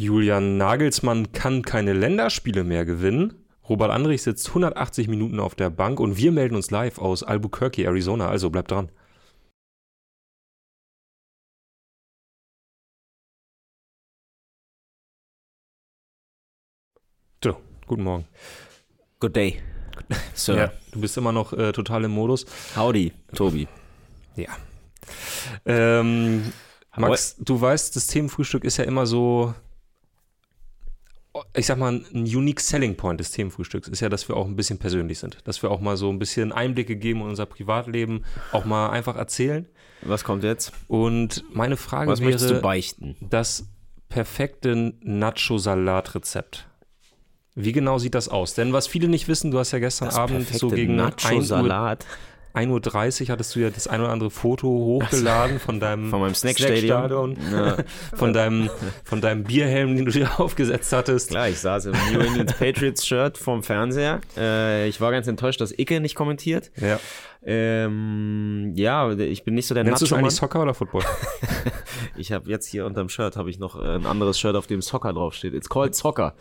Julian Nagelsmann kann keine Länderspiele mehr gewinnen. Robert Andrich sitzt 180 Minuten auf der Bank und wir melden uns live aus Albuquerque, Arizona. Also bleibt dran. So, guten Morgen. Good day, Sir. Ja, du bist immer noch äh, total im Modus. Howdy, Tobi. Ja. Ähm, Max, du weißt, das Themenfrühstück ist ja immer so, ich sag mal, ein unique selling point des Themenfrühstücks ist ja, dass wir auch ein bisschen persönlich sind. Dass wir auch mal so ein bisschen Einblicke geben in unser Privatleben, auch mal einfach erzählen. Was kommt jetzt? Und meine Frage Was möchtest wäre, du beichten? das perfekte Nacho-Salat-Rezept. Wie genau sieht das aus? Denn was viele nicht wissen, du hast ja gestern Abend so gegen 1 Uhr, Nacho-Salat 1.30 Uhr hattest du ja das ein oder andere Foto hochgeladen von deinem von meinem Snackstadion, Snackstadion. Ja, von deinem, von deinem Bierhelm, den du dir aufgesetzt hattest. klar, ich saß im New England Patriots Shirt vorm Fernseher. Äh, ich war ganz enttäuscht, dass Icke nicht kommentiert. Ja. Ähm, ja, ich bin nicht so der Nennst du es eigentlich Soccer oder Football? Ich habe jetzt hier unterm Shirt habe ich noch äh, ein anderes Shirt, auf dem Soccer draufsteht. It's called Soccer.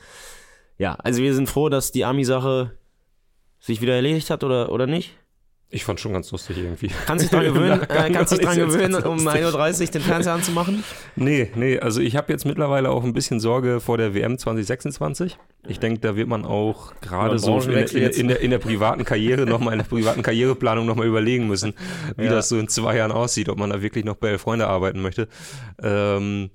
Ja, also wir sind froh, dass die Army-Sache sich wieder erledigt hat oder, oder nicht. Ich fand schon ganz lustig irgendwie. Kannst dich dran gewöhnen, äh, kannst dich dran gewöhnen, um lustig. 1.30 Uhr den Fernseher anzumachen? Nee, nee, also ich habe jetzt mittlerweile auch ein bisschen Sorge vor der WM 2026. Ich denke, da wird man auch gerade so in, in, in, der, in der privaten Karriere nochmal, in der privaten Karriereplanung nochmal überlegen müssen, wie Ja. das so in zwei Jahren aussieht, ob man da wirklich noch bei Freunde arbeiten möchte. Ähm,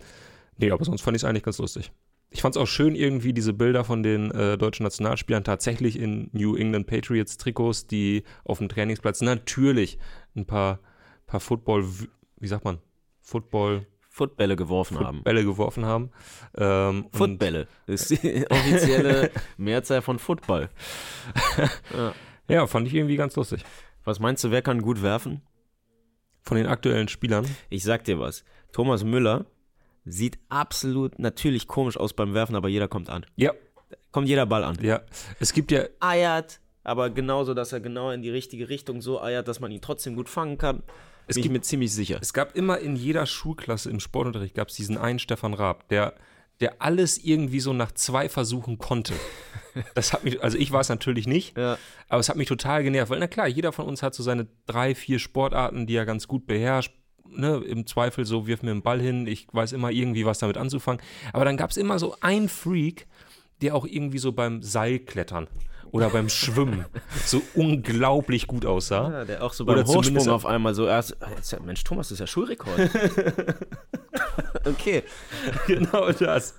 nee, aber sonst fand ich es eigentlich ganz lustig. Ich fand es auch schön, irgendwie diese Bilder von den äh, deutschen Nationalspielern tatsächlich in New England Patriots Trikots, die auf dem Trainingsplatz natürlich ein paar, paar Football, wie sagt man, Football Footbälle geworfen haben. Bälle geworfen haben. Ähm, Footbälle ist die offizielle Mehrzahl von Football. ja. ja, fand ich irgendwie ganz lustig. Was meinst du, wer kann gut werfen? Von den aktuellen Spielern. Ich sag dir was. Thomas Müller sieht absolut natürlich komisch aus beim Werfen, aber jeder kommt an. Ja, Kommt jeder Ball an. ja. Es gibt ja, Eiert, aber genauso, dass er genau in die richtige Richtung so eiert, dass man ihn trotzdem gut fangen kann. Es bin ich gibt- mir ziemlich sicher. es gab immer in jeder Schulklasse im Sportunterricht gab es diesen einen Stefan Raab, der, der alles irgendwie so nach zwei Versuchen konnte. Das hat mich, also ich war es natürlich nicht, Ja. aber es hat mich total genervt, weil na klar, jeder von uns hat so seine drei, vier Sportarten, die er ganz gut beherrscht. Ne, Im Zweifel so, wirf mir einen Ball hin, ich weiß immer irgendwie was damit anzufangen. Aber dann gab es immer so einen Freak, der auch irgendwie so beim Seilklettern oder beim Schwimmen so unglaublich gut aussah. Ja, der auch so Oder beim Hochsprung zumindest- auf einmal so erst. ah, jetzt, Mensch, Thomas, das ist ja Schulrekord. okay. Genau das.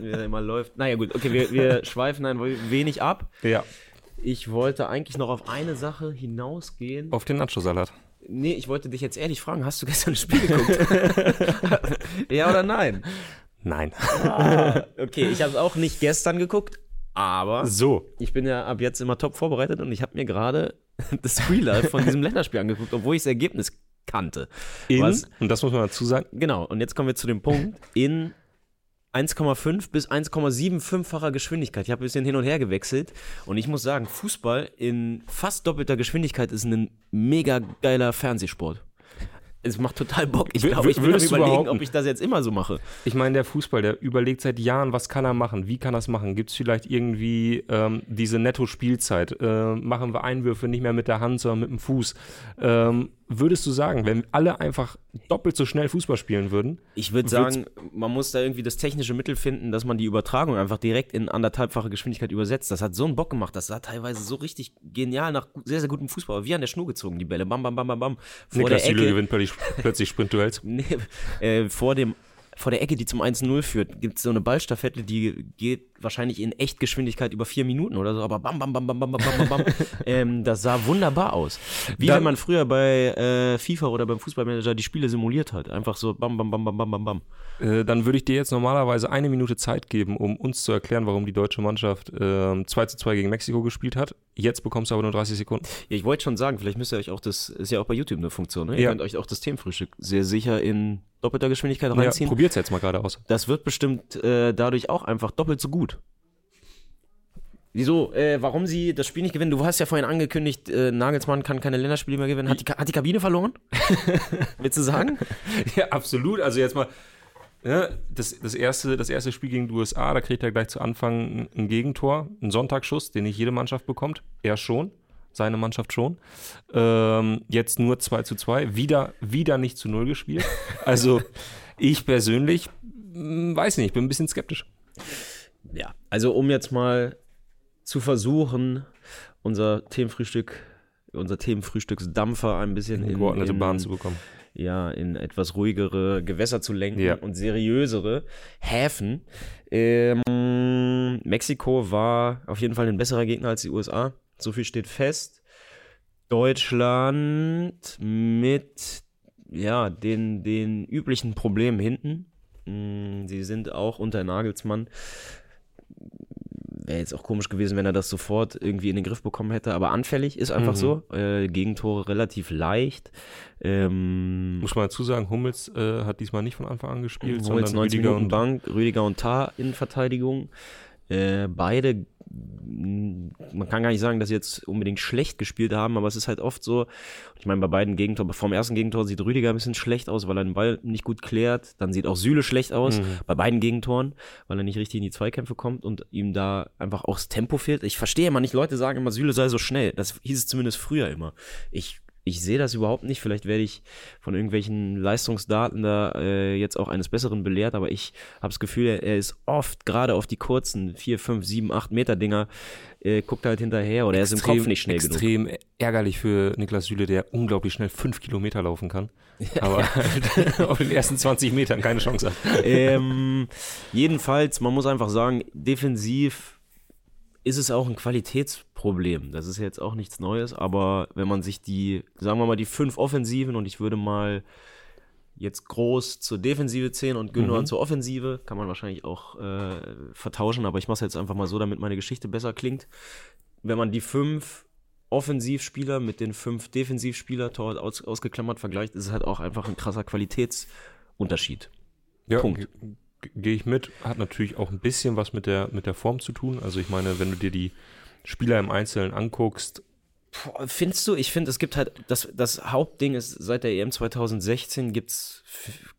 Wie er immer läuft. Naja, gut, okay, wir, wir schweifen ein wenig ab. Ja, Ich wollte eigentlich noch auf eine Sache hinausgehen. auf den Nacho-Salat. Nee, ich wollte dich jetzt ehrlich fragen, hast du gestern ein Spiel geguckt? ja oder nein? Nein. Okay, ich habe es auch nicht gestern geguckt, aber So. ich bin ja ab jetzt immer top vorbereitet und ich habe mir gerade das Freelife von diesem Länderspiel angeguckt, obwohl ich das Ergebnis kannte. In, Was? und das muss man dazu sagen, Genau, und jetzt kommen wir zu dem Punkt, in 1,5 bis 1,75-facher Geschwindigkeit. Ich habe ein bisschen hin und her gewechselt und ich muss sagen, Fußball in fast doppelter Geschwindigkeit ist ein mega geiler Fernsehsport. Es macht total Bock. Ich glaube, ich du überlegen, behaupten- ob ich das jetzt immer so mache. ich meine, der Fußball, der überlegt seit Jahren, was kann er machen, wie kann er es machen? Gibt es vielleicht irgendwie ähm, diese Netto-Spielzeit? Äh, machen wir Einwürfe nicht mehr mit der Hand, sondern mit dem Fuß? Ähm, würdest du sagen, wenn alle einfach doppelt so schnell Fußball spielen würden? Ich würde sagen, man muss da irgendwie das technische Mittel finden, dass man die Übertragung einfach direkt in anderthalbfache Geschwindigkeit übersetzt. Das hat so einen Bock gemacht. Das sah teilweise so richtig genial nach sehr, sehr gutem Fußball. Aber Wie an der Schnur gezogen, die Bälle. Bam, bam, bam, bam, bam. Vor Niklas der Süle gewinnt plötzlich, plötzlich Sprintduells. Nee, äh, vor, dem, vor der Ecke, die zum 1-0 führt, gibt es so eine Ballstaffette, die geht wahrscheinlich in Echtgeschwindigkeit über vier Minuten oder so, aber bam, bam, bam, bam, bam, bam, bam, bam. ähm, das sah wunderbar aus. Wie Dann- wenn man früher bei äh, FIFA oder beim Fußballmanager die Spiele simuliert hat. Einfach so bam, bam, bam, bam, bam, bam, bam. Äh, dann würde ich dir jetzt normalerweise eine Minute Zeit geben, um uns zu erklären, warum die deutsche Mannschaft ähm, 2 zu 2 gegen Mexiko gespielt hat. Jetzt bekommst du aber nur 30 Sekunden. Ja, ich wollte schon sagen, vielleicht müsst ihr euch auch das, ist ja auch bei YouTube eine Funktion, ne? Ihr Ja. könnt euch auch das Themenfrühstück sehr sicher in doppelter Geschwindigkeit Ja, reinziehen. probiert's jetzt mal gerade aus. Das wird bestimmt äh, dadurch auch einfach doppelt so gut. Wieso? Äh, warum sie das Spiel nicht gewinnen? Du hast ja vorhin angekündigt, äh, Nagelsmann kann keine Länderspiele mehr gewinnen. Hat die, hat die Kabine verloren? Willst du sagen? Ja, absolut. Also jetzt mal, das, das, erste, das erste Spiel gegen die USA, da kriegt er gleich zu Anfang ein Gegentor, einen Sonntagsschuss, den nicht jede Mannschaft bekommt. Er schon, seine Mannschaft schon. Ähm, jetzt nur 2 zu 2, wieder, wieder nicht zu 0 gespielt. Also ich persönlich hm, weiß nicht, bin ein bisschen skeptisch. Ja, also um jetzt mal zu versuchen, unser Themenfrühstück, unser Themenfrühstücksdampfer ein bisschen in, geordnete in, Bahn zu bekommen. Ja, in etwas ruhigere Gewässer zu lenken Ja. und seriösere Häfen. Ähm, Mexiko war auf jeden Fall ein besserer Gegner als die USA. So viel steht fest. Deutschland mit ja, den, den üblichen Problemen hinten. Mm, Sie sind auch unter Nagelsmann. Wäre jetzt auch komisch gewesen, wenn er das sofort irgendwie in den Griff bekommen hätte, aber anfällig ist einfach Mhm. so. Äh, Gegentore relativ leicht. Ähm, Muss man dazu sagen, Hummels äh, hat diesmal nicht von Anfang an gespielt, jetzt sondern 90 Rüdiger Minuten und Bank, Rüdiger und Tar in Verteidigung. Äh, beide, mh, man kann gar nicht sagen, dass sie jetzt unbedingt schlecht gespielt haben, aber es ist halt oft so, ich meine, bei beiden Gegentoren, vom ersten Gegentor sieht Rüdiger ein bisschen schlecht aus, weil er den Ball nicht gut klärt. Dann sieht auch Süle schlecht aus, Mhm. bei beiden Gegentoren, weil er nicht richtig in die Zweikämpfe kommt und ihm da einfach auch das Tempo fehlt. Ich verstehe immer nicht, Leute sagen immer, Süle sei so schnell. Das hieß es zumindest früher immer. Ich ich sehe das überhaupt nicht. Vielleicht werde ich von irgendwelchen Leistungsdaten da äh, jetzt auch eines Besseren belehrt, aber ich habe das Gefühl, er, ist oft gerade auf die kurzen 4, 5, 7, 8 Meter Dinger, äh, guckt halt hinterher oder er ist im Kopf nicht schnell genug. extrem ärgerlich für Niklas Süle, der unglaublich schnell fünf Kilometer laufen kann. Aber auf den ersten 20 Metern keine Chance hat. ähm, jedenfalls, man muss einfach sagen, defensiv ist es auch ein Qualitätsproblem. Das ist jetzt auch nichts Neues, aber wenn man sich die, sagen wir mal, die fünf Offensiven und ich würde mal jetzt groß zur Defensive zählen und Gündogan Mhm. zur Offensive, kann man wahrscheinlich auch äh, vertauschen, aber ich mache es jetzt einfach mal so, damit meine Geschichte besser klingt. Wenn man die fünf Offensivspieler mit den fünf Defensivspieler, Torwart aus, ausgeklammert, vergleicht, ist es halt auch einfach ein krasser Qualitätsunterschied. Ja, Punkt. Ge- ge- Gehe ich mit. Hat natürlich auch ein bisschen was mit der, mit der Form zu tun. Also ich meine, wenn du dir die Spieler im Einzelnen anguckst, Findest du? Ich finde, es gibt halt, das, das Hauptding ist, seit der EM 2016 gibt es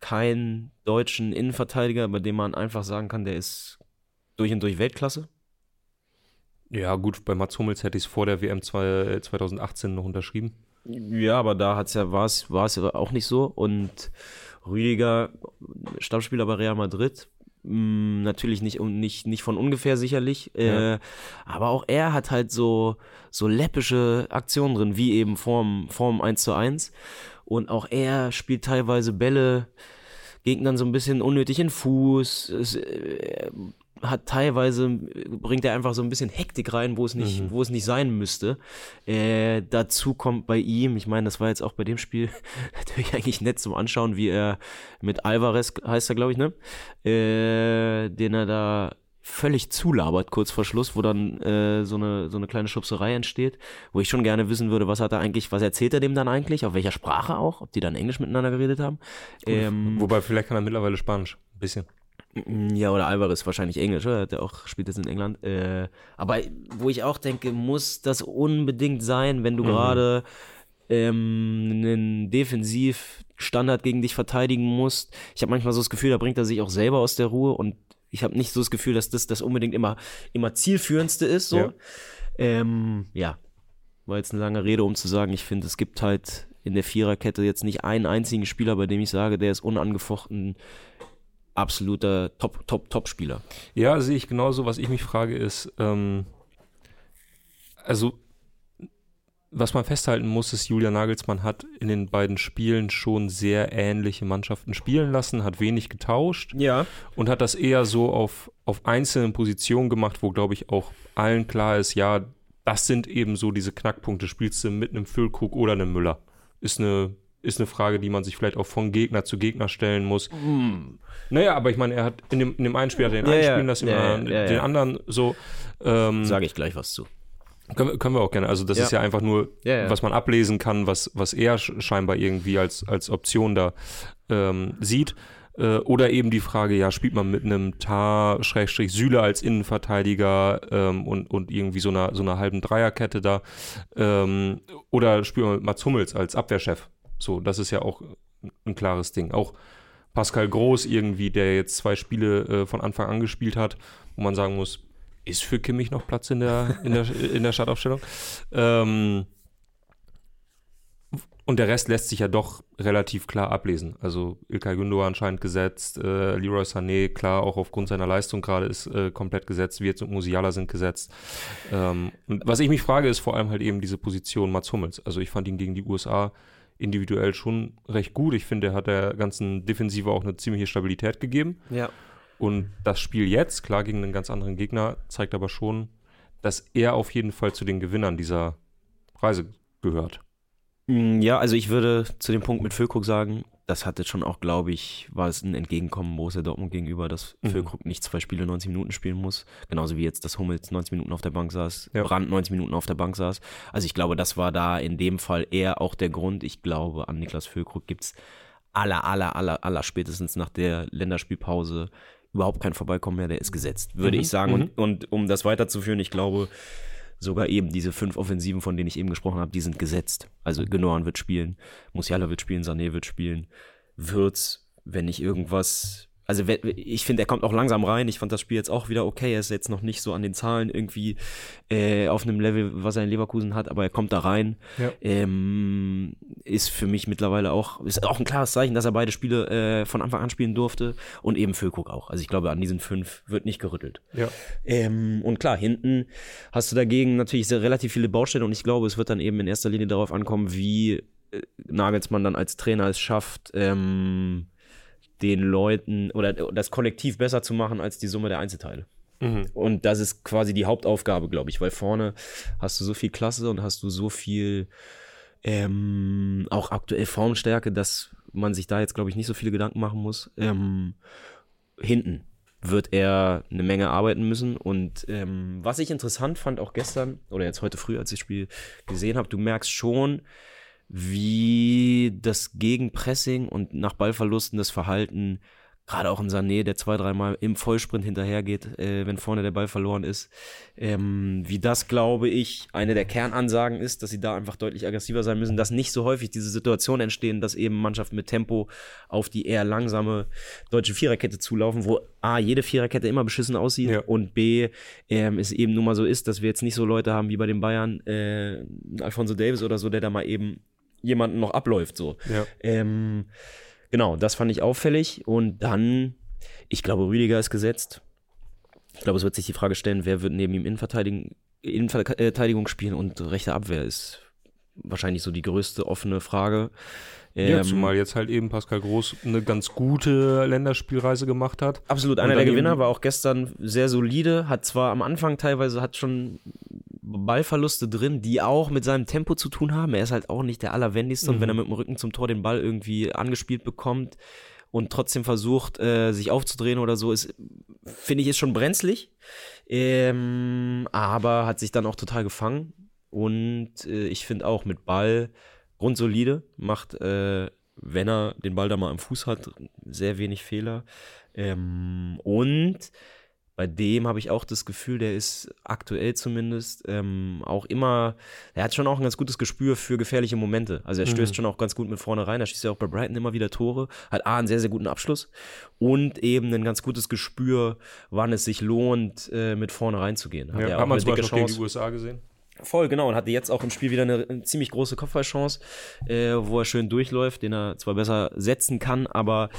keinen deutschen Innenverteidiger, bei dem man einfach sagen kann, der ist durch und durch Weltklasse. ja gut, bei Mats Hummels hätte ich es vor der WM zwei- 2018 noch unterschrieben. Ja, aber da hat's ja, war es war es ja auch nicht so. Und Rüdiger, Stammspieler bei Real Madrid, mh, natürlich nicht, nicht, nicht von ungefähr sicherlich. Ja. Äh, aber auch er hat halt so, so läppische Aktionen drin, wie eben vorm, vorm 1 zu 1. Und auch er spielt teilweise Bälle, Gegnern so ein bisschen unnötig in Fuß. Es, äh, hat teilweise, bringt er einfach so ein bisschen Hektik rein, wo es nicht, Mhm. wo es nicht sein müsste. Äh, dazu kommt bei ihm, ich meine, das war jetzt auch bei dem Spiel natürlich eigentlich nett zum Anschauen, wie er mit Alvarez, heißt er, glaube ich, ne? Äh, den er da völlig zulabert kurz vor Schluss, wo dann äh, so, eine, so eine kleine Schubserei entsteht, wo ich schon gerne wissen würde, was hat er eigentlich, was erzählt er dem dann eigentlich, auf welcher Sprache auch, ob die dann Englisch miteinander geredet haben. Ähm, Wobei vielleicht kann er mittlerweile Spanisch. Ein bisschen. Mm, Ja, oder Alvarez wahrscheinlich Englisch, oder? Der auch spielt jetzt in England. Äh, aber wo ich auch denke, muss das unbedingt sein, wenn du Mhm. gerade ähm, einen Defensiv-Standard gegen dich verteidigen musst. Ich habe manchmal so das Gefühl, da bringt er sich auch selber aus der Ruhe und ich habe nicht so das Gefühl, dass das das unbedingt immer, immer zielführendste ist. So. Ja. Ähm, ja, war jetzt eine lange Rede, um zu sagen, ich finde, es gibt halt in der Viererkette jetzt nicht einen einzigen Spieler, bei dem ich sage, der ist unangefochten absoluter Top, Top, Top-Spieler. Ja, sehe ich genauso. Was ich mich frage ist, ähm, also was man festhalten muss, ist, Julian Nagelsmann hat in den beiden Spielen schon sehr ähnliche Mannschaften spielen lassen, hat wenig getauscht Ja. und hat das eher so auf, auf einzelnen Positionen gemacht, wo, glaube ich, auch allen klar ist, ja, das sind eben so diese Knackpunkte. Spielst du mit einem Füllkrug oder einem Müller? Ist eine, ist eine Frage, die man sich vielleicht auch von Gegner zu Gegner stellen muss. Naja, aber ich meine, er hat in dem, in dem einen Spiel hat er den Ja, einen ja. spielen lassen, Ja, den ja. anderen so. Ähm, Sage ich gleich was zu. können, wir- können wir auch gerne. Also das ist ja einfach nur, was man ablesen kann, was, was er sch- scheinbar irgendwie als, als Option da ähm, sieht. Äh, oder eben die Frage, ja, spielt man mit einem Tar, Schrägstrich, Süle als Innenverteidiger ähm, und, und irgendwie so einer, so einer halben Dreierkette da. Ähm, oder spielt man mit Mats Hummels als Abwehrchef. So, das ist ja auch ein klares Ding. Auch Pascal Groß irgendwie, der jetzt zwei Spiele äh, von Anfang an gespielt hat, wo man sagen muss, ist für Kimmich noch Platz in der, in der, in der Startaufstellung. Ähm, und der Rest lässt sich ja doch relativ klar ablesen. Also Ilkay Gündoğan anscheinend gesetzt, äh, Leroy Sané, klar, auch aufgrund seiner Leistung gerade ist äh, komplett gesetzt, Wirtz und Musiala sind gesetzt. Ähm, und was ich mich frage, ist vor allem halt eben diese Position Mats Hummels. Also ich fand ihn gegen die USA individuell schon recht gut. Ich finde, er hat der ganzen Defensive auch eine ziemliche Stabilität gegeben. Ja. Und das Spiel jetzt, klar gegen einen ganz anderen Gegner, zeigt aber schon, dass er auf jeden Fall zu den Gewinnern dieser Reise gehört. Mm, Ja, also ich würde zu dem Punkt mit Füllkrug sagen, das hatte schon auch, glaube ich, war es ein Entgegenkommen Borussia Dortmund gegenüber, dass Mhm. Füllkrug nicht zwei Spiele 90 Minuten spielen muss. Genauso wie jetzt, dass Hummels 90 Minuten auf der Bank saß, Ja. Brandt 90 Minuten auf der Bank saß. Also ich glaube, das war da in dem Fall eher auch der Grund. Ich glaube, an Niklas Füllkrug gibt es aller, aller, aller, aller spätestens nach der Länderspielpause überhaupt kein Vorbeikommen mehr, der ist gesetzt, würde Mhm, ich sagen. mhm. Und, und um das weiterzuführen, ich glaube, sogar eben diese fünf Offensiven, von denen ich eben gesprochen habe, die sind gesetzt. Also Genoan wird spielen, Musiala wird spielen, Sané wird spielen, Würz, wenn nicht irgendwas. Also ich finde, er kommt auch langsam rein. Ich fand das Spiel jetzt auch wieder okay. Er ist jetzt noch nicht so an den Zahlen irgendwie äh, auf einem Level, was er in Leverkusen hat, aber er kommt da rein. Ja. Ähm, ist für mich mittlerweile auch, ist auch ein klares Zeichen, dass er beide Spiele äh, von Anfang an spielen durfte und eben Füllkrug auch. Also ich glaube, an diesen fünf wird nicht gerüttelt. Ja. Ähm, und klar, hinten hast du dagegen natürlich sehr, relativ viele Baustellen und ich glaube, es wird dann eben in erster Linie darauf ankommen, wie äh, Nagelsmann dann als Trainer es schafft, ähm, den Leuten oder das Kollektiv besser zu machen als die Summe der Einzelteile. Mhm. Und das ist quasi die Hauptaufgabe, glaube ich, weil vorne hast du so viel Klasse und hast du so viel ähm, auch aktuell Formstärke, dass man sich da jetzt, glaube ich, nicht so viele Gedanken machen muss. Ähm, hinten wird er eine Menge arbeiten müssen. Und ähm, was ich interessant fand, auch gestern oder jetzt heute früh, als ich das Spiel gesehen habe, du merkst schon, wie das Gegenpressing und nach Ballverlusten das Verhalten, gerade auch in Sané, der zwei, dreimal im Vollsprint hinterhergeht, äh, wenn vorne der Ball verloren ist, ähm, wie das, glaube ich, eine der Kernansagen ist, dass sie da einfach deutlich aggressiver sein müssen, dass nicht so häufig diese Situationen entstehen, dass eben Mannschaften mit Tempo auf die eher langsame deutsche Viererkette zulaufen, wo A, jede Viererkette immer beschissen aussieht Ja. und B, ähm, es eben nun mal so ist, dass wir jetzt nicht so Leute haben wie bei den Bayern, äh, Alfonso Davis oder so, der da mal eben jemanden noch abläuft, so. Ja. Ähm, genau, das fand ich auffällig. Und dann, ich glaube, Rüdiger ist gesetzt. Ich glaube, es wird sich die Frage stellen, wer wird neben ihm Innenverteidigung, Innenverteidigung spielen und rechte Abwehr ist wahrscheinlich so die größte offene Frage. Ja, Ähm, zumal jetzt halt eben Pascal Groß eine ganz gute Länderspielreise gemacht hat. Absolut, einer der Gewinner war auch gestern sehr solide, hat zwar am Anfang teilweise hat schon Ballverluste drin, die auch mit seinem Tempo zu tun haben. Er ist halt auch nicht der allerwendigste und Mhm. wenn er mit dem Rücken zum Tor den Ball irgendwie angespielt bekommt und trotzdem versucht, äh, sich aufzudrehen oder so, ist, finde ich, ist schon brenzlig. Ähm, aber hat sich dann auch total gefangen und äh, ich finde auch mit Ball grundsolide, macht, äh, wenn er den Ball da mal am Fuß hat, sehr wenig Fehler. Ähm, und bei dem habe ich auch das Gefühl, der ist aktuell zumindest ähm, auch immer, er hat schon auch ein ganz gutes Gespür für gefährliche Momente. Also er stößt Mhm. schon auch ganz gut mit vorne rein. Er schießt ja auch bei Brighton immer wieder Tore. Hat A, einen sehr, sehr guten Abschluss und eben ein ganz gutes Gespür, wann es sich lohnt, äh, mit vorne reinzugehen. Hat Ja, er hat man zum Beispiel gegen die USA gesehen. Voll, genau. Und hatte jetzt auch im Spiel wieder eine, eine ziemlich große Kopfballchance, äh, wo er schön durchläuft, den er zwar besser setzen kann, aber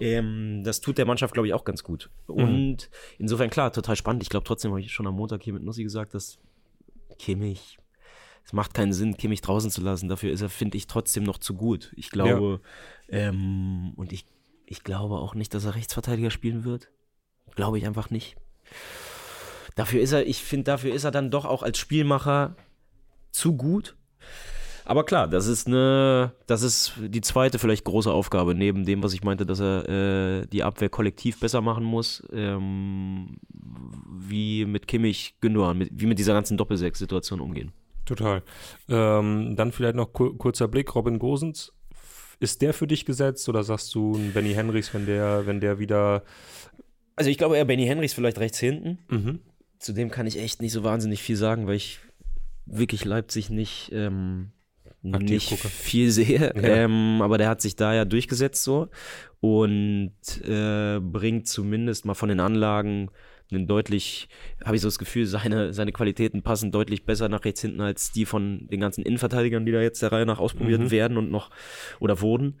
ähm, das tut der Mannschaft, glaube ich, auch ganz gut. Und insofern, klar, total spannend. Ich glaube, trotzdem habe ich schon am Montag hier mit Nussi gesagt, dass Kimmich, es macht keinen Sinn, Kimmich draußen zu lassen. Dafür ist er, finde ich, trotzdem noch zu gut. Ich glaube, ähm, und ich, ich glaube auch nicht, dass er Rechtsverteidiger spielen wird. Glaube ich einfach nicht. Dafür ist er, ich finde, dafür ist er dann doch auch als Spielmacher zu gut. Aber klar, das ist eine, das ist die zweite vielleicht große Aufgabe, neben dem, was ich meinte, dass er äh, die Abwehr kollektiv besser machen muss, ähm, wie mit Kimmich Gündogan, mit, wie mit dieser ganzen Doppelsechs-Situation umgehen. Total. Ähm, dann vielleicht noch kur kurzer Blick, Robin Gosens. Ist der für dich gesetzt oder sagst du ein Benny Henrichs, wenn der, wenn der wieder. Also ich glaube eher Benny Henrichs vielleicht rechts hinten. Mhm. Zu dem kann ich echt nicht so wahnsinnig viel sagen, weil ich wirklich Leipzig nicht, ähm, nicht gucke. viel sehe. Ja. Ähm, aber der hat sich da ja durchgesetzt so und äh, bringt zumindest mal von den Anlagen einen deutlich, habe ich so das Gefühl, seine, seine Qualitäten passen deutlich besser nach rechts hinten als die von den ganzen Innenverteidigern, die da jetzt der Reihe nach ausprobiert Mhm. werden und noch oder wurden.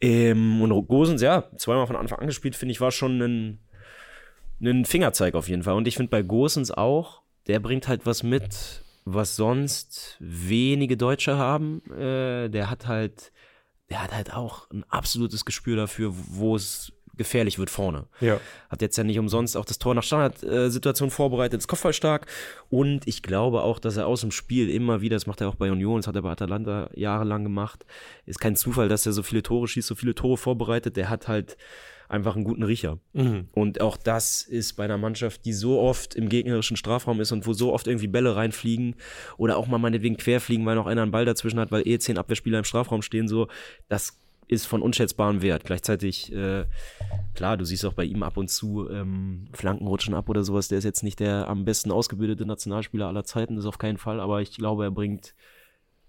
Ähm, und Gosens, ja, zweimal von Anfang an gespielt, finde ich, war schon ein, ein Fingerzeig auf jeden Fall. Und ich finde bei Gosens auch, der bringt halt was mit, was sonst wenige Deutsche haben. Äh, der hat halt, der hat halt auch ein absolutes Gespür dafür, wo es gefährlich wird vorne. Ja. Hat jetzt ja nicht umsonst auch das Tor nach Standardsituation vorbereitet, ist kopfballstark. Und ich glaube auch, dass er aus dem Spiel immer wieder, das macht er auch bei Union, das hat er bei Atalanta jahrelang gemacht, ist kein Zufall, dass er so viele Tore schießt, so viele Tore vorbereitet. Der hat halt einfach einen guten Riecher. Mhm. Und auch das ist bei einer Mannschaft, die so oft im gegnerischen Strafraum ist und wo so oft irgendwie Bälle reinfliegen oder auch mal meinetwegen querfliegen, weil noch einer einen Ball dazwischen hat, weil eh zehn Abwehrspieler im Strafraum stehen, so, das ist von unschätzbarem Wert. Gleichzeitig, äh, klar, du siehst auch bei ihm ab und zu ähm, Flanken rutschen ab oder sowas. Der ist jetzt nicht der am besten ausgebildete Nationalspieler aller Zeiten, das auf keinen Fall, aber ich glaube, er bringt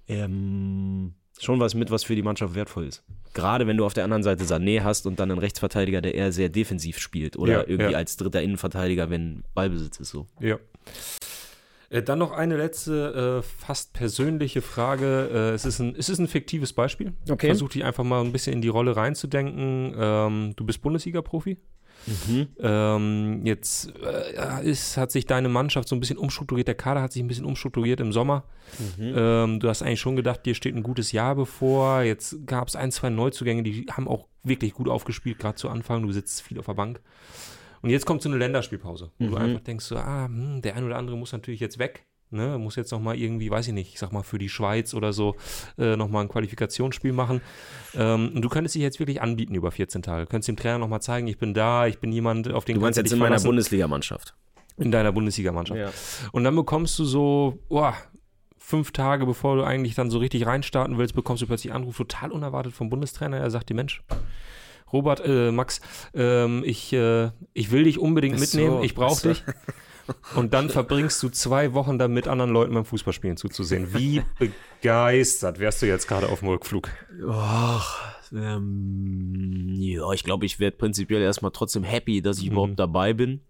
ähm, schon was mit, was für die Mannschaft wertvoll ist. Gerade wenn du auf der anderen Seite Sané hast und dann einen Rechtsverteidiger, der eher sehr defensiv spielt oder Ja, irgendwie ja. als dritter Innenverteidiger, wenn Ballbesitz ist so. Ja. Äh, Dann noch eine letzte, äh, fast persönliche Frage. Äh, es, ist ein, es ist ein fiktives Beispiel. Okay. Versuch dich einfach mal ein bisschen in die Rolle reinzudenken. Ähm, du bist Bundesliga-Profi. Ähm, jetzt äh, ist, hat sich deine Mannschaft so ein bisschen umstrukturiert. Der Kader hat sich ein bisschen umstrukturiert im Sommer. Ähm, du hast eigentlich schon gedacht, dir steht ein gutes Jahr bevor. Jetzt gab es ein, zwei Neuzugänge, die haben auch wirklich gut aufgespielt, gerade zu Anfang. Du sitzt viel auf der Bank. Und jetzt kommt so eine Länderspielpause, wo du einfach denkst, so, ah, hm, der ein oder andere muss natürlich jetzt weg. Ne, muss jetzt noch mal irgendwie, weiß ich nicht, ich sag mal für die Schweiz oder so äh, noch mal ein Qualifikationsspiel machen. Ähm, und du könntest dich jetzt wirklich anbieten über 14 Tage. Du könntest dem Trainer noch mal zeigen, ich bin da, ich bin jemand, auf den Du meinst jetzt in meiner. Bundesligamannschaft. in deiner Bundesligamannschaft. Ja. Und dann bekommst du so, boah, fünf Tage bevor du eigentlich dann so richtig reinstarten willst, bekommst du plötzlich einen Anruf, total unerwartet vom Bundestrainer. Er sagt dir, Mensch, Robert, äh, Max, ähm, ich, äh, ich will dich unbedingt so, mitnehmen, ich brauche dich. Und dann verbringst du zwei Wochen damit, anderen Leuten beim Fußballspielen zuzusehen. Wie begeistert wärst du jetzt gerade auf dem Rückflug? Ach, ähm, ja, ich glaube, ich werde prinzipiell erstmal trotzdem happy, dass ich überhaupt dabei bin.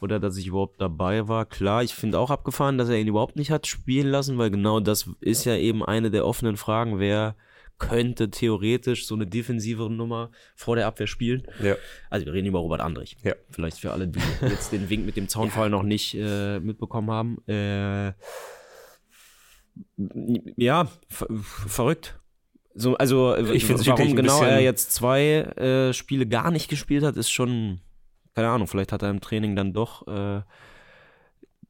Oder dass ich überhaupt dabei war. Klar, ich finde auch abgefahren, dass er ihn überhaupt nicht hat spielen lassen, weil genau das ist ja eben eine der offenen Fragen. Wer könnte theoretisch so eine defensivere Nummer vor der Abwehr spielen? Ja. Also wir reden über Robert Andrich. Ja. Vielleicht für alle, die jetzt den Wink mit dem Zaunfall noch nicht äh, mitbekommen haben. Äh, ja, ver verrückt. So, also Ich find's warum genau er jetzt zwei äh, Spiele gar nicht gespielt hat, ist schon, keine Ahnung, vielleicht hat er im Training dann doch äh,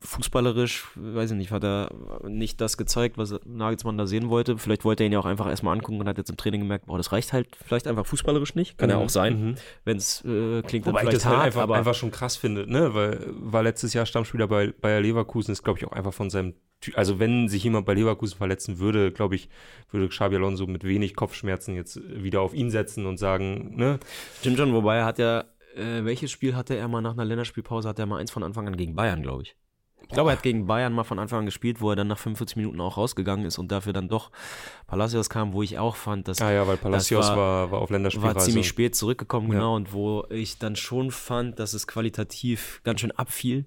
fußballerisch, weiß ich nicht, hat er nicht das gezeigt, was Nagelsmann da sehen wollte. Vielleicht wollte er ihn ja auch einfach erstmal angucken und hat jetzt im Training gemerkt, boah, das reicht halt vielleicht einfach fußballerisch nicht. Kann ja auch sein, Mhm. wenn es äh, klingt Wobei dann ich vielleicht das halt hart, einfach, aber einfach schon krass finde, ne? Weil war letztes Jahr Stammspieler bei Bayer Leverkusen, ist, glaube ich, auch einfach von seinem also wenn sich jemand bei Leverkusen verletzen würde, glaube ich, würde Xabi Alonso mit wenig Kopfschmerzen jetzt wieder auf ihn setzen und sagen, ne? Stimmt schon, wobei er hat ja, äh, welches Spiel hatte er mal nach einer Länderspielpause, hat er mal eins von Anfang an gegen Bayern, glaube ich. Ich glaube, er hat gegen Bayern mal von Anfang an gespielt, wo er dann nach 45 Minuten auch rausgegangen ist und dafür dann doch Palacios kam, wo ich auch fand, dass Ah ja, weil Palacios war- war, war auf Länderspielreise. war ziemlich spät zurückgekommen, Ja. genau, und wo ich dann schon fand, dass es qualitativ ganz schön abfiel.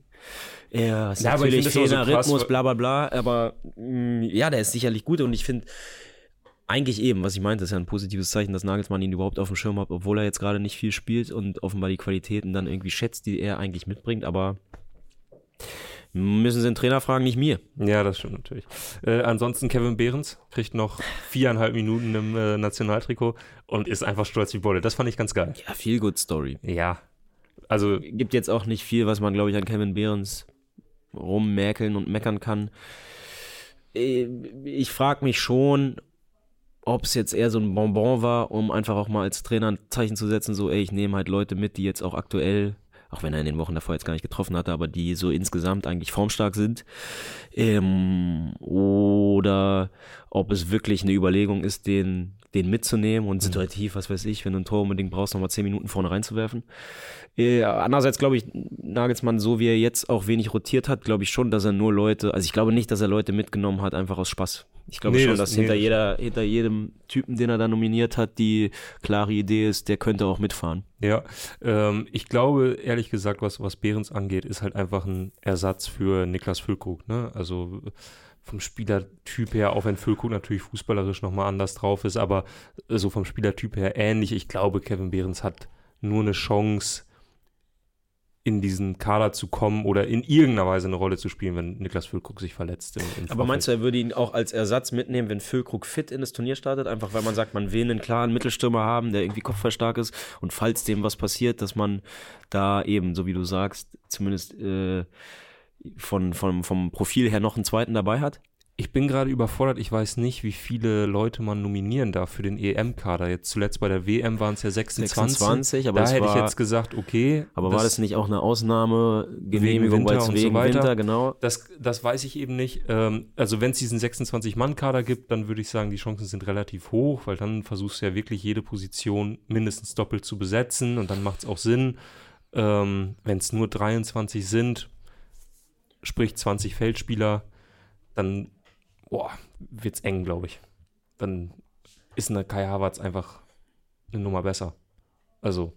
Er ist Ja, aber ich natürlich find das immer so krass, Rhythmus, bla bla bla, aber mh, ja, der ist sicherlich gut und ich finde eigentlich eben, was ich meinte, ist ja ein positives Zeichen, dass Nagelsmann ihn überhaupt auf dem Schirm hat, obwohl er jetzt gerade nicht viel spielt und offenbar die Qualitäten dann irgendwie schätzt, die er eigentlich mitbringt, aber müssen sie den Trainer fragen, nicht mir. Ja, das stimmt natürlich. Äh, ansonsten Kevin Behrens kriegt noch viereinhalb Minuten im äh, Nationaltrikot und ist einfach stolz wie Bolle. Das fand ich ganz geil. Ja, viel good Story. Ja. Also, gibt jetzt auch nicht viel, was man, glaube ich, an Kevin Behrens rummäkeln und meckern kann. Äh, Ich frage mich schon, ob es jetzt eher so ein Bonbon war, um einfach auch mal als Trainer ein Zeichen zu setzen, so, ey, ich nehme halt Leute mit, die jetzt auch aktuell, auch wenn er in den Wochen davor jetzt gar nicht getroffen hatte, aber die so insgesamt eigentlich formstark sind. Ähm, oder ob es wirklich eine Überlegung ist, den, den mitzunehmen und situativ, was weiß ich, wenn du ein Tor unbedingt brauchst, nochmal zehn Minuten vorne reinzuwerfen. Äh, andererseits glaube ich, Nagelsmann, so wie er jetzt auch wenig rotiert hat, glaube ich schon, dass er nur Leute, also ich glaube nicht, dass er Leute mitgenommen hat, einfach aus Spaß. Ich glaube Nee, schon, das- dass nee, hinter, das- jeder, hinter jedem Typen, den er da nominiert hat, die klare Idee ist, der könnte auch mitfahren. Ja, ähm, ich glaube, ehrlich gesagt, was, was Behrens angeht, ist halt einfach ein Ersatz für Niklas Füllkrug. Ne? Also vom Spielertyp her, auch wenn Füllkrug natürlich fußballerisch nochmal anders drauf ist, aber so vom Spielertyp her ähnlich. Ich glaube, Kevin Behrens hat nur eine Chance, in diesen Kader zu kommen oder in irgendeiner Weise eine Rolle zu spielen, wenn Niklas Füllkrug sich verletzt. Im, im Aber meinst du, er würde ihn auch als Ersatz mitnehmen, wenn Füllkrug fit in das Turnier startet? Einfach weil man sagt, man will einen klaren Mittelstürmer haben, der irgendwie kopfballstark ist und falls dem was passiert, dass man da eben, so wie du sagst, zumindest äh, von, von, vom Profil her noch einen zweiten dabei hat? Ich bin gerade überfordert. Ich weiß nicht, wie viele Leute man nominieren darf für den EM-Kader. Jetzt zuletzt bei der WM waren es ja 26. 26, aber da hätte war, ich jetzt gesagt, okay. aber war das nicht auch eine Ausnahmegenehmigung, Winter weil es und so wegen weiter? Winter, genau? Das, das weiß ich eben nicht. Ähm, also wenn es diesen 26-Mann-Kader gibt, dann würde ich sagen, die Chancen sind relativ hoch, weil dann versuchst du ja wirklich jede Position mindestens doppelt zu besetzen und dann macht es auch Sinn. Ähm, wenn es nur 23 sind, sprich 20 Feldspieler, dann wird es eng, glaube ich. Dann ist eine Kai Havertz einfach eine Nummer besser. Also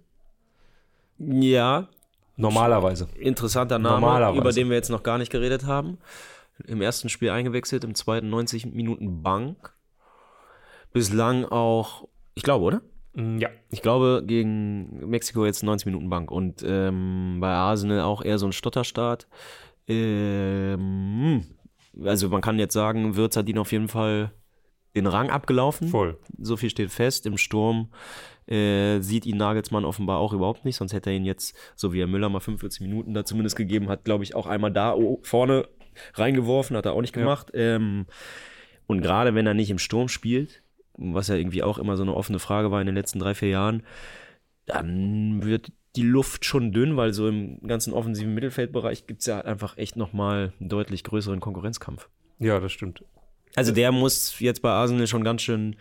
Ja, normalerweise. interessanter Name, Normalerweise. über den wir jetzt noch gar nicht geredet haben. Im ersten Spiel eingewechselt, im zweiten 90 Minuten Bank. Bislang auch, ich glaube, oder? Mm, Ja, Ich glaube, gegen Mexiko jetzt 90 Minuten Bank. Und ähm, bei Arsenal auch eher so ein Stotterstart. Ähm, also man kann jetzt sagen, Wirtz hat ihn auf jeden Fall den Rang abgelaufen. voll. So viel steht fest. Im Sturm äh, sieht ihn Nagelsmann offenbar auch überhaupt nicht. Sonst hätte er ihn jetzt, so wie er Müller mal 45 Minuten da zumindest gegeben hat, glaube ich, auch einmal da vorne reingeworfen. Hat er auch nicht Ja. gemacht. Ähm, und gerade wenn er nicht im Sturm spielt, was ja irgendwie auch immer so eine offene Frage war in den letzten drei, vier Jahren, dann wird die Luft schon dünn, weil so im ganzen offensiven Mittelfeldbereich gibt es ja halt einfach echt nochmal einen deutlich größeren Konkurrenzkampf. Ja, das stimmt. Also der muss jetzt bei Arsenal schon ganz schön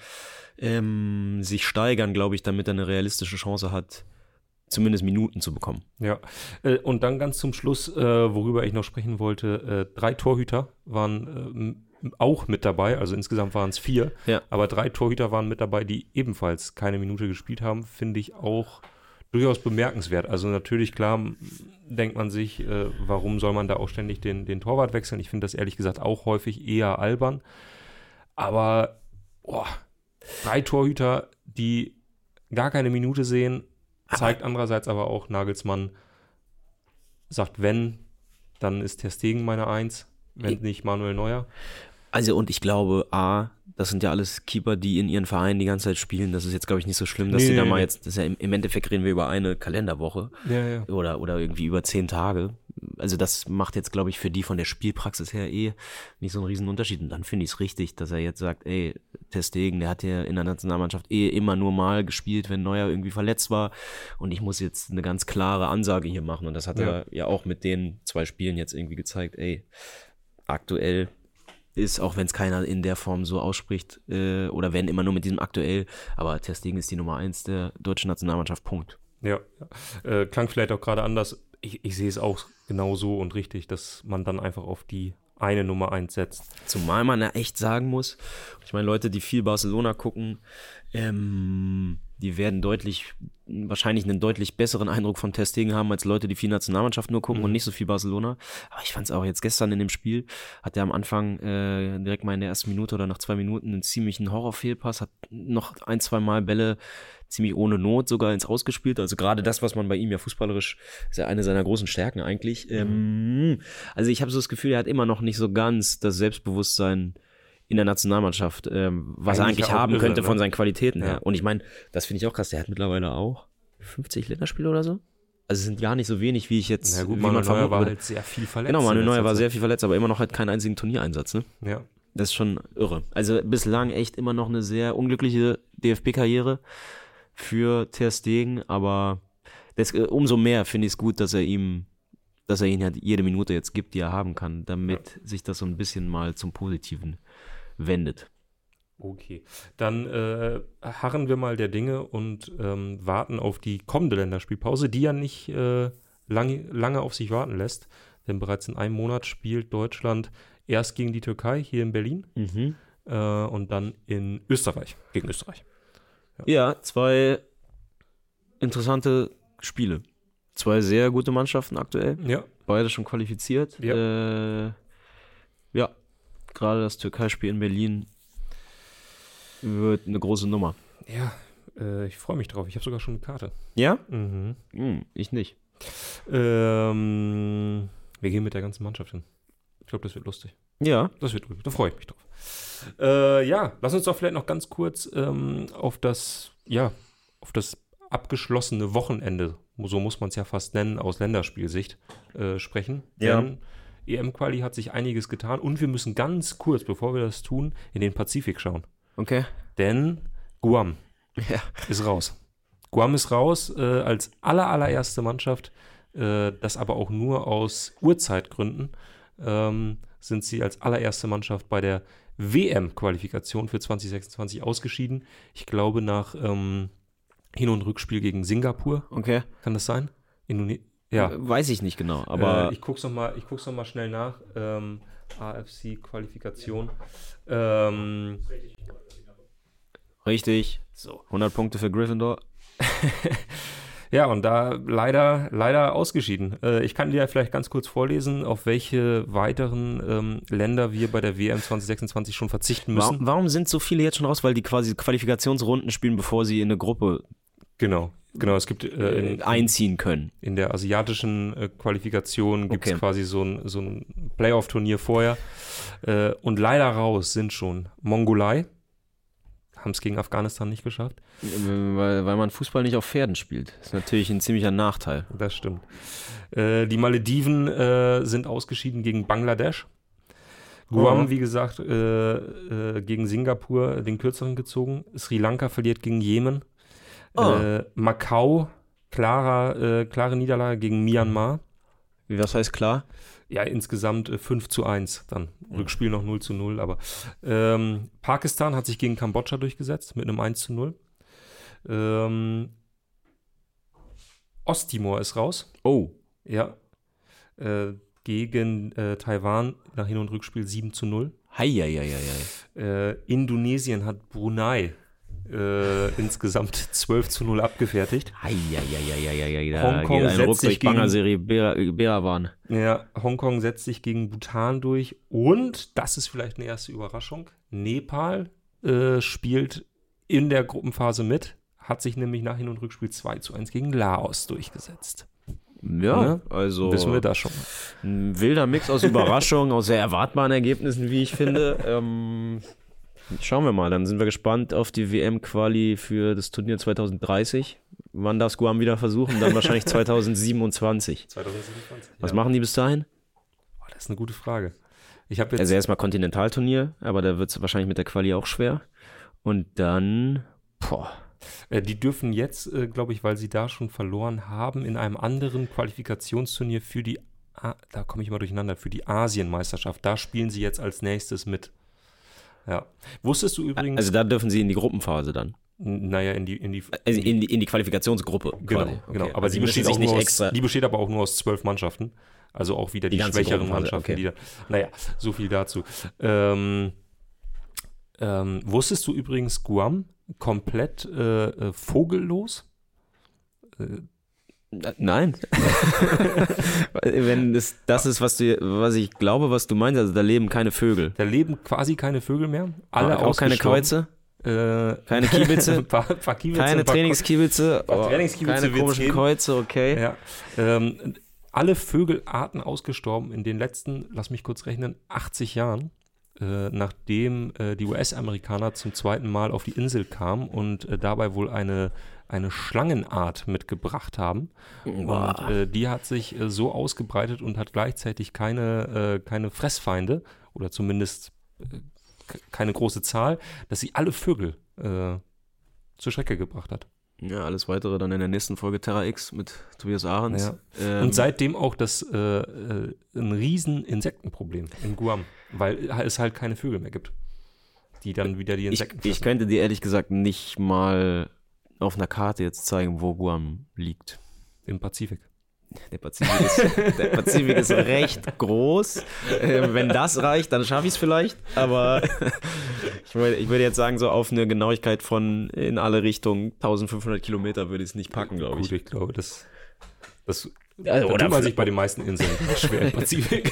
ähm, sich steigern, glaube ich, damit er eine realistische Chance hat, zumindest Minuten zu bekommen. Ja, äh, und dann ganz zum Schluss, äh, worüber ich noch sprechen wollte, äh, drei Torhüter waren ähm, auch mit dabei, also insgesamt waren es vier, Ja. aber drei Torhüter waren mit dabei, die ebenfalls keine Minute gespielt haben, finde ich auch durchaus bemerkenswert. Also natürlich, klar, denkt man sich, äh, warum soll man da auch ständig den, den Torwart wechseln? Ich finde das ehrlich gesagt auch häufig eher albern, aber boah, drei Torhüter, die gar keine Minute sehen, zeigt andererseits aber auch Nagelsmann sagt, wenn, dann ist Ter Stegen meine Eins, wenn Ich- nicht Manuel Neuer. Also und ich glaube, A, das sind ja alles Keeper, die in ihren Vereinen die ganze Zeit spielen. Das ist jetzt, glaube ich, nicht so schlimm, dass Nee, sie da nee, mal jetzt, das ist ja im, im Endeffekt reden wir über eine Kalenderwoche Ja, ja. oder, oder irgendwie über zehn Tage. Also das macht jetzt, glaube ich, für die von der Spielpraxis her eh nicht so einen riesen Unterschied. Und dann finde ich es richtig, dass er jetzt sagt, ey, Testegen, der hat ja in der Nationalmannschaft eh immer nur mal gespielt, wenn Neuer irgendwie verletzt war. Und ich muss jetzt eine ganz klare Ansage hier machen. Und das hat Ja. er ja auch mit den zwei Spielen jetzt irgendwie gezeigt, ey, aktuell ist, auch wenn es keiner in der Form so ausspricht, äh, oder wenn immer nur mit diesem aktuell, aber Testegen ist die Nummer eins der deutschen Nationalmannschaft, Punkt. Ja, ja. Äh, klang vielleicht auch gerade anders. Ich, ich sehe es auch genau so und richtig, dass man dann einfach auf die eine Nummer eins setzt. Zumal man ja echt sagen muss, ich meine, Leute, die viel Barcelona gucken, ähm, die werden deutlich, wahrscheinlich einen deutlich besseren Eindruck von Testegen haben, als Leute, die viel Nationalmannschaft nur gucken Mhm. und nicht so viel Barcelona. Aber ich fand es auch jetzt gestern in dem Spiel, hat er am Anfang äh, direkt mal in der ersten Minute oder nach zwei Minuten einen ziemlichen Horrorfehlpass, hat noch ein, zwei Mal Bälle ziemlich ohne Not sogar ins Ausgespielt. Also gerade das, was man bei ihm ja fußballerisch, ist ja eine seiner großen Stärken eigentlich. Ähm, also ich habe so das Gefühl, er hat immer noch nicht so ganz das Selbstbewusstsein in der Nationalmannschaft, ähm, was er Eigentlich eigentlich ja auch haben irre, könnte ne? von seinen Qualitäten Ja. her. Und ich meine, das finde ich auch krass, der hat mittlerweile auch 50 Länderspiele oder so. Also es sind gar nicht so wenig, wie ich jetzt, Na gut, Manuel man Neuer war halt sehr viel verletzt. Genau, Manuel Neuer war sehr viel verletzt, aber immer noch halt keinen einzigen Turniereinsatz, ne? Ja, Das ist schon irre. Also bislang echt immer noch eine sehr unglückliche DFB-Karriere für Ter Stegen, aber das, äh, umso mehr finde ich es gut, dass er ihm, dass er ihn halt jede Minute jetzt gibt, die er haben kann, damit sich das so ein bisschen mal zum Positiven wendet. Okay, dann äh, harren wir mal der Dinge und ähm, warten auf die kommende Länderspielpause, die ja nicht äh, lang, lange auf sich warten lässt. Denn bereits in einem Monat spielt Deutschland erst gegen die Türkei hier in Berlin Mhm. äh, und dann in Österreich, gegen Österreich. Ja, zwei interessante Spiele. Zwei sehr gute Mannschaften aktuell. Ja, Beide schon qualifiziert. Ja, äh, ja. Gerade das Türkei-Spiel in Berlin wird eine große Nummer. ja äh, ich freue mich drauf. Ich habe sogar schon eine Karte. Ja? Mhm. Hm, ich nicht. Ähm, wir gehen mit der ganzen Mannschaft hin. Ich glaube, das wird lustig. Ja. Das wird gut. Da freue ich mich drauf. Äh, ja, lass uns doch vielleicht noch ganz kurz ähm, auf das, ja, auf das abgeschlossene Wochenende, so muss man es ja fast nennen, aus Länderspielsicht äh, sprechen. Ja. Denn EM-Quali hat sich einiges getan und wir müssen ganz kurz, bevor wir das tun, in den Pazifik schauen. Okay. Denn Guam Ja. ist raus. Guam ist raus äh, als aller, allererste Mannschaft, äh, das aber auch nur aus Urzeitgründen, ähm, sind sie als allererste Mannschaft bei der WM-Qualifikation für 2026 ausgeschieden. Ich glaube nach ähm, Hin- und Rückspiel gegen Singapur, Okay. kann das sein? Indone ja. Äh, Weiß ich nicht genau, aber äh, ich guck's noch mal, ich guck's noch mal schnell nach. Ähm, AFC-Qualifikation. Ähm, richtig. so. 100 Punkte für Gryffindor. Ja, und da leider, leider ausgeschieden. Äh, ich kann dir vielleicht ganz kurz vorlesen, auf welche weiteren ähm, Länder wir bei der WM 2026 schon verzichten müssen. Warum, warum sind so viele jetzt schon raus? Weil die quasi Qualifikationsrunden spielen, bevor sie in eine Gruppe Genau, genau. Es gibt äh, in, einziehen können. in der asiatischen äh, Qualifikation gibt es Okay. quasi so ein, so ein Playoff-Turnier vorher. Äh, und leider raus sind schon Mongolei. Haben es gegen Afghanistan nicht geschafft. Weil, weil man Fußball nicht auf Pferden spielt. Das ist natürlich ein ziemlicher Nachteil. Das stimmt. Äh, die Malediven äh, sind ausgeschieden gegen Bangladesch. Guam, Oh. wie gesagt, äh, äh, gegen Singapur den kürzeren gezogen. Sri Lanka verliert gegen Jemen. Oh. Äh, Macau, klarer, äh, klare Niederlage gegen Myanmar. Wie was heißt klar? Ja, insgesamt äh, 5 zu 1 dann. Rückspiel noch 0 zu 0, aber ähm, Pakistan hat sich gegen Kambodscha durchgesetzt mit einem 1 zu 0. Ähm, Osttimor ist raus. Oh. Ja. Äh, gegen äh, Taiwan nach Hin- und Rückspiel 7 zu 0. Heieieiei. Äh, Indonesien hat Brunei äh, insgesamt 12 zu 0 abgefertigt. Hongkong setzt sich gegen- Bangerserie Berawan. Ja, Hongkong setzt sich gegen Bhutan durch. Und, das ist vielleicht eine erste Überraschung, Nepal äh, spielt in der Gruppenphase mit, hat sich nämlich nach Hin- und Rückspiel 2 zu 1 gegen Laos durchgesetzt. Ja, Ne? also Wissen wir das schon. ein wilder Mix aus Überraschungen, aus sehr erwartbaren Ergebnissen, wie ich finde. Ähm, schauen wir mal, dann sind wir gespannt auf die WM-Quali für das Turnier 2030. Wann darf Guam wieder versuchen? Dann wahrscheinlich 2027. 2027. Was ja. machen die bis dahin? Oh, das ist eine gute Frage. Ich jetzt Also erstmal Kontinentalturnier, aber da wird es wahrscheinlich mit der Quali auch schwer. Und dann, boah, Äh, die dürfen jetzt, äh, glaube ich, weil sie da schon verloren haben, in einem anderen Qualifikationsturnier für die, da komme ich immer durcheinander, für die Asienmeisterschaft. Da spielen sie jetzt als nächstes mit. Ja. Wusstest du übrigens, also da dürfen sie in die Gruppenphase dann. naja, in die, in die, Also in die, in die Qualifikationsgruppe. genau, quasi. genau. Okay. Aber Also die besteht, sich auch nicht aus, extra. die besteht aber auch nur aus zwölf Mannschaften. Also auch wieder die, Die schwächeren Mannschaften, okay. die da. Naja, so viel dazu. Ähm, ähm, wusstest du übrigens Guam komplett äh, äh, vogellos? Äh, Nein. Wenn das, das ist, was du, was ich glaube, was du meinst, also da leben keine Vögel. Da leben quasi keine Vögel mehr. Alle auch keine. Kreuze, Äh, keine Kiebitze, paar, paar Kiebitze, keine Trainingskiebitze, Trainingskiebitze keine komischen geben. Kreuze, okay. Ja. Ähm, alle Vögelarten ausgestorben in den letzten, lass mich kurz rechnen, 80 Jahren, äh, nachdem äh, die US-Amerikaner zum zweiten Mal auf die Insel kamen und äh, dabei wohl eine, eine Schlangenart mitgebracht haben. Boah. Und äh, die hat sich äh, so ausgebreitet und hat gleichzeitig keine, keine Fressfeinde oder zumindest keine große Zahl, dass sie alle Vögel zur Strecke gebracht hat. Ja, alles weitere dann in der nächsten Folge Terra X mit Tobias Ahrens. Ja. Ähm, Und seitdem auch das äh, äh, ein riesen Insektenproblem in Guam, weil es halt keine Vögel mehr gibt. die dann wieder die Ich, Insekten ich könnte dir ehrlich gesagt nicht mal auf einer Karte jetzt zeigen, wo Guam liegt. Im Pazifik. Der Pazifik ist, der Pazifik ist recht groß. Äh, wenn das reicht, dann schaffe ich es vielleicht. Aber ich würde, ich würde jetzt sagen, so auf eine Genauigkeit von in alle Richtungen 1500 Kilometer würde ich es nicht packen, glaube Gut, ich. ich glaube, das, das Also, da oder tut man sich bei den meisten Inseln schwer im Pazifik.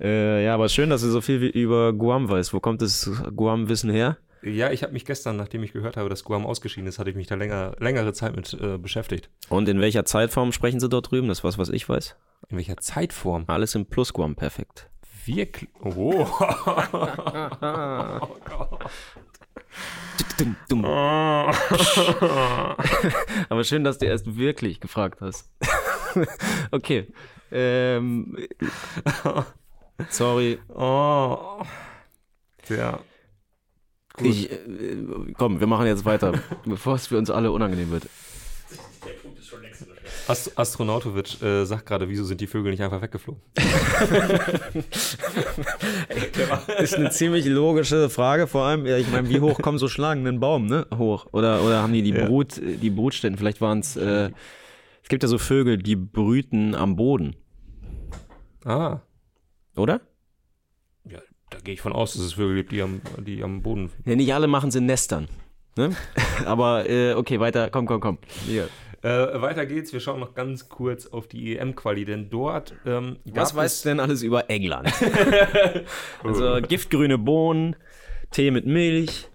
Äh, ja, aber schön, dass du so viel wie- über Guam weißt. Wo kommt das Guam-Wissen her? Ja, ich habe mich gestern, nachdem ich gehört habe, dass Guam ausgeschieden ist, hatte ich mich da länger, längere Zeit mit äh, beschäftigt. Und in welcher Zeitform sprechen sie dort drüben? Das ist was, was ich weiß. In welcher Zeitform? Alles im Plusguam, perfekt. Wirklich? Oh. Dumm, dumm. Aber schön, dass du erst wirklich gefragt hast. okay. Ähm, sorry. oh. Ja. Gut. Ich, äh, komm, wir machen jetzt weiter, bevor es für uns alle unangenehm wird. Ast Astronautovic äh, sagt gerade, wieso sind die Vögel nicht einfach weggeflogen? Ist eine ziemlich logische Frage, vor allem, ich meine, wie hoch kommen so Schlangen einen Baum, ne? Hoch. Oder, oder haben die die Ja. Brut, die Brutstätten, vielleicht waren es, äh, es gibt ja so Vögel, die brüten am Boden, Ah. oder? Da gehe ich von aus, dass es Vögel gibt, die am, die am Boden. Ja, nicht alle machen es in Nestern. Ne? Aber äh, okay, weiter, komm, komm, komm. Hier. Äh, weiter geht's. Wir schauen noch ganz kurz auf die EM-Quali, denn dort. Ähm, Was weißt du denn alles über England? also giftgrüne Bohnen, Tee mit Milch,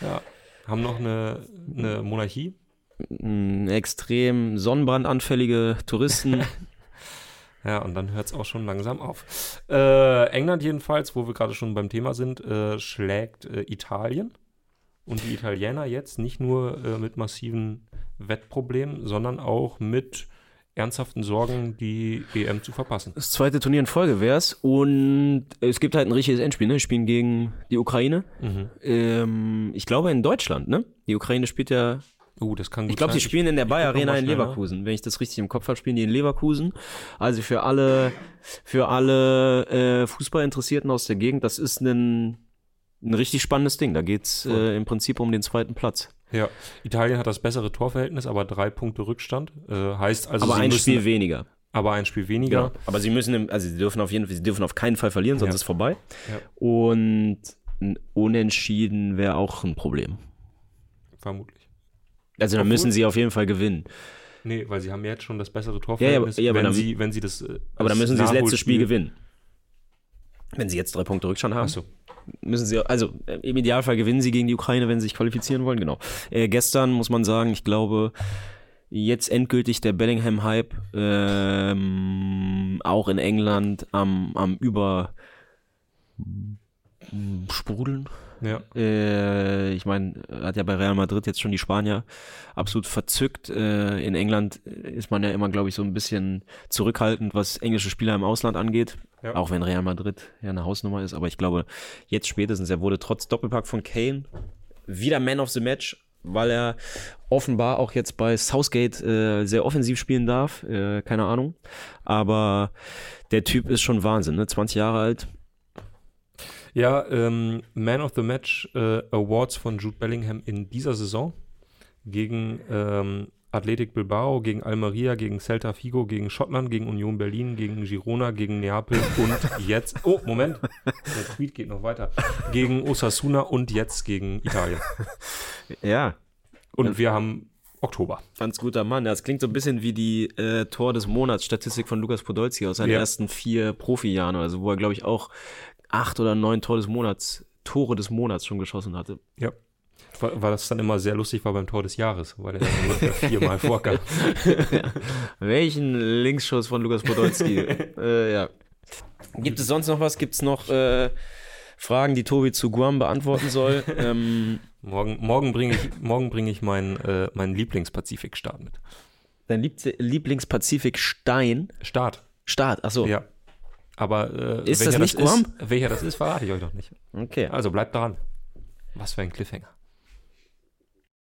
Ja. Haben noch eine, eine Monarchie. extrem sonnenbrandanfällige Touristen. Ja, und dann hört es auch schon langsam auf. Äh, England jedenfalls, wo wir gerade schon beim Thema sind, äh, schlägt äh, Italien. Und die Italiener jetzt nicht nur äh, mit massiven Wettproblemen, sondern auch mit ernsthaften Sorgen, die EM zu verpassen. Das zweite Turnier in Folge wär's. Und es gibt halt ein richtiges Endspiel, ne? Die spielen gegen die Ukraine. Mhm. Ähm, ich glaube in Deutschland, ne? Die Ukraine spielt ja Uh, das kann gut Ich glaube, die sein. spielen in der Bayer Arena in. Leverkusen. Wenn ich das richtig im Kopf habe, spielen die in Leverkusen. Also für alle, für alle äh, Fußballinteressierten aus der Gegend, das ist ein, ein richtig spannendes Ding. Da geht's äh, im Prinzip um den zweiten Platz. Ja, Italien hat das bessere Torverhältnis, aber drei Punkte Rückstand. Äh, heißt also, Aber sie ein Spiel weniger. aber ein Spiel weniger. Ja. Aber sie müssen, im, also sie dürfen auf jeden Fall, sie dürfen auf keinen Fall verlieren, sonst Ja. ist vorbei. Ja. Und ein Unentschieden wäre auch ein Problem. Vermutlich. Also dann Obwohl- müssen sie auf jeden Fall gewinnen. Nee, weil sie haben jetzt schon das bessere ja, Torverhältnis, ja, aber wenn, dann- sie, wenn sie das. Äh, Aber dann müssen sie das letzte Spiel gewinnen. Wenn sie jetzt drei Punkte Rückstand haben. Achso. müssen sie, also äh, im Idealfall gewinnen sie gegen die Ukraine, wenn sie sich qualifizieren wollen, genau. Äh, gestern muss man sagen, ich glaube, jetzt endgültig der Bellingham-Hype, ähm, auch in England am, am über sprudeln. Ja. Äh, ich meine, hat ja bei Real Madrid jetzt schon die Spanier absolut verzückt. Äh, in England ist man ja immer, glaube ich, so ein bisschen zurückhaltend, was englische Spieler im Ausland angeht. Ja. Auch wenn Real Madrid ja eine Hausnummer ist. Aber ich glaube, jetzt spätestens, er wurde trotz Doppelpack von Kane wieder Man of the Match, weil er offenbar auch jetzt bei Southgate äh, sehr offensiv spielen darf. Äh, keine Ahnung. Aber der Typ ist schon Wahnsinn, ne? 20 Jahre alt. Ja, ähm, Man of the Match äh, Awards von Jude Bellingham in dieser Saison gegen ähm, Athletic Bilbao, gegen Almeria, gegen Celta Figo, gegen Schottland, gegen Union Berlin, gegen Girona, gegen Neapel und jetzt, oh, Moment, der Tweet geht noch weiter, gegen Osasuna und jetzt gegen Italien. Ja, Und wir haben Oktober. Ganz guter Mann. Das klingt so ein bisschen wie die äh, Tor des Monats Statistik von Lukas Podolski aus seinen Ja. ersten vier Profijahren, also wo er glaube ich auch acht oder neun Tor des Monats, Tore des Monats schon geschossen hatte. Ja. War, war das dann immer sehr lustig war beim Tor des Jahres, weil er dann viermal vorkam. Welchen Linksschuss von Lukas Podolski? äh, ja. Gibt es sonst noch was? Gibt es noch äh, Fragen, die Tobi zu Guam beantworten soll? ähm, Morgen, morgen bringe ich, morgen bring ich meinen, äh, meinen Lieblings-Pazifik-Start mit. dein Lieb- Lieblingspazifik-Stein? Start. Start, achso. Ja. Aber äh, Ist welcher das nicht Guam? Ist, welcher das ist, verrate ich euch noch nicht. Okay. Also bleibt dran. Was für ein Cliffhanger.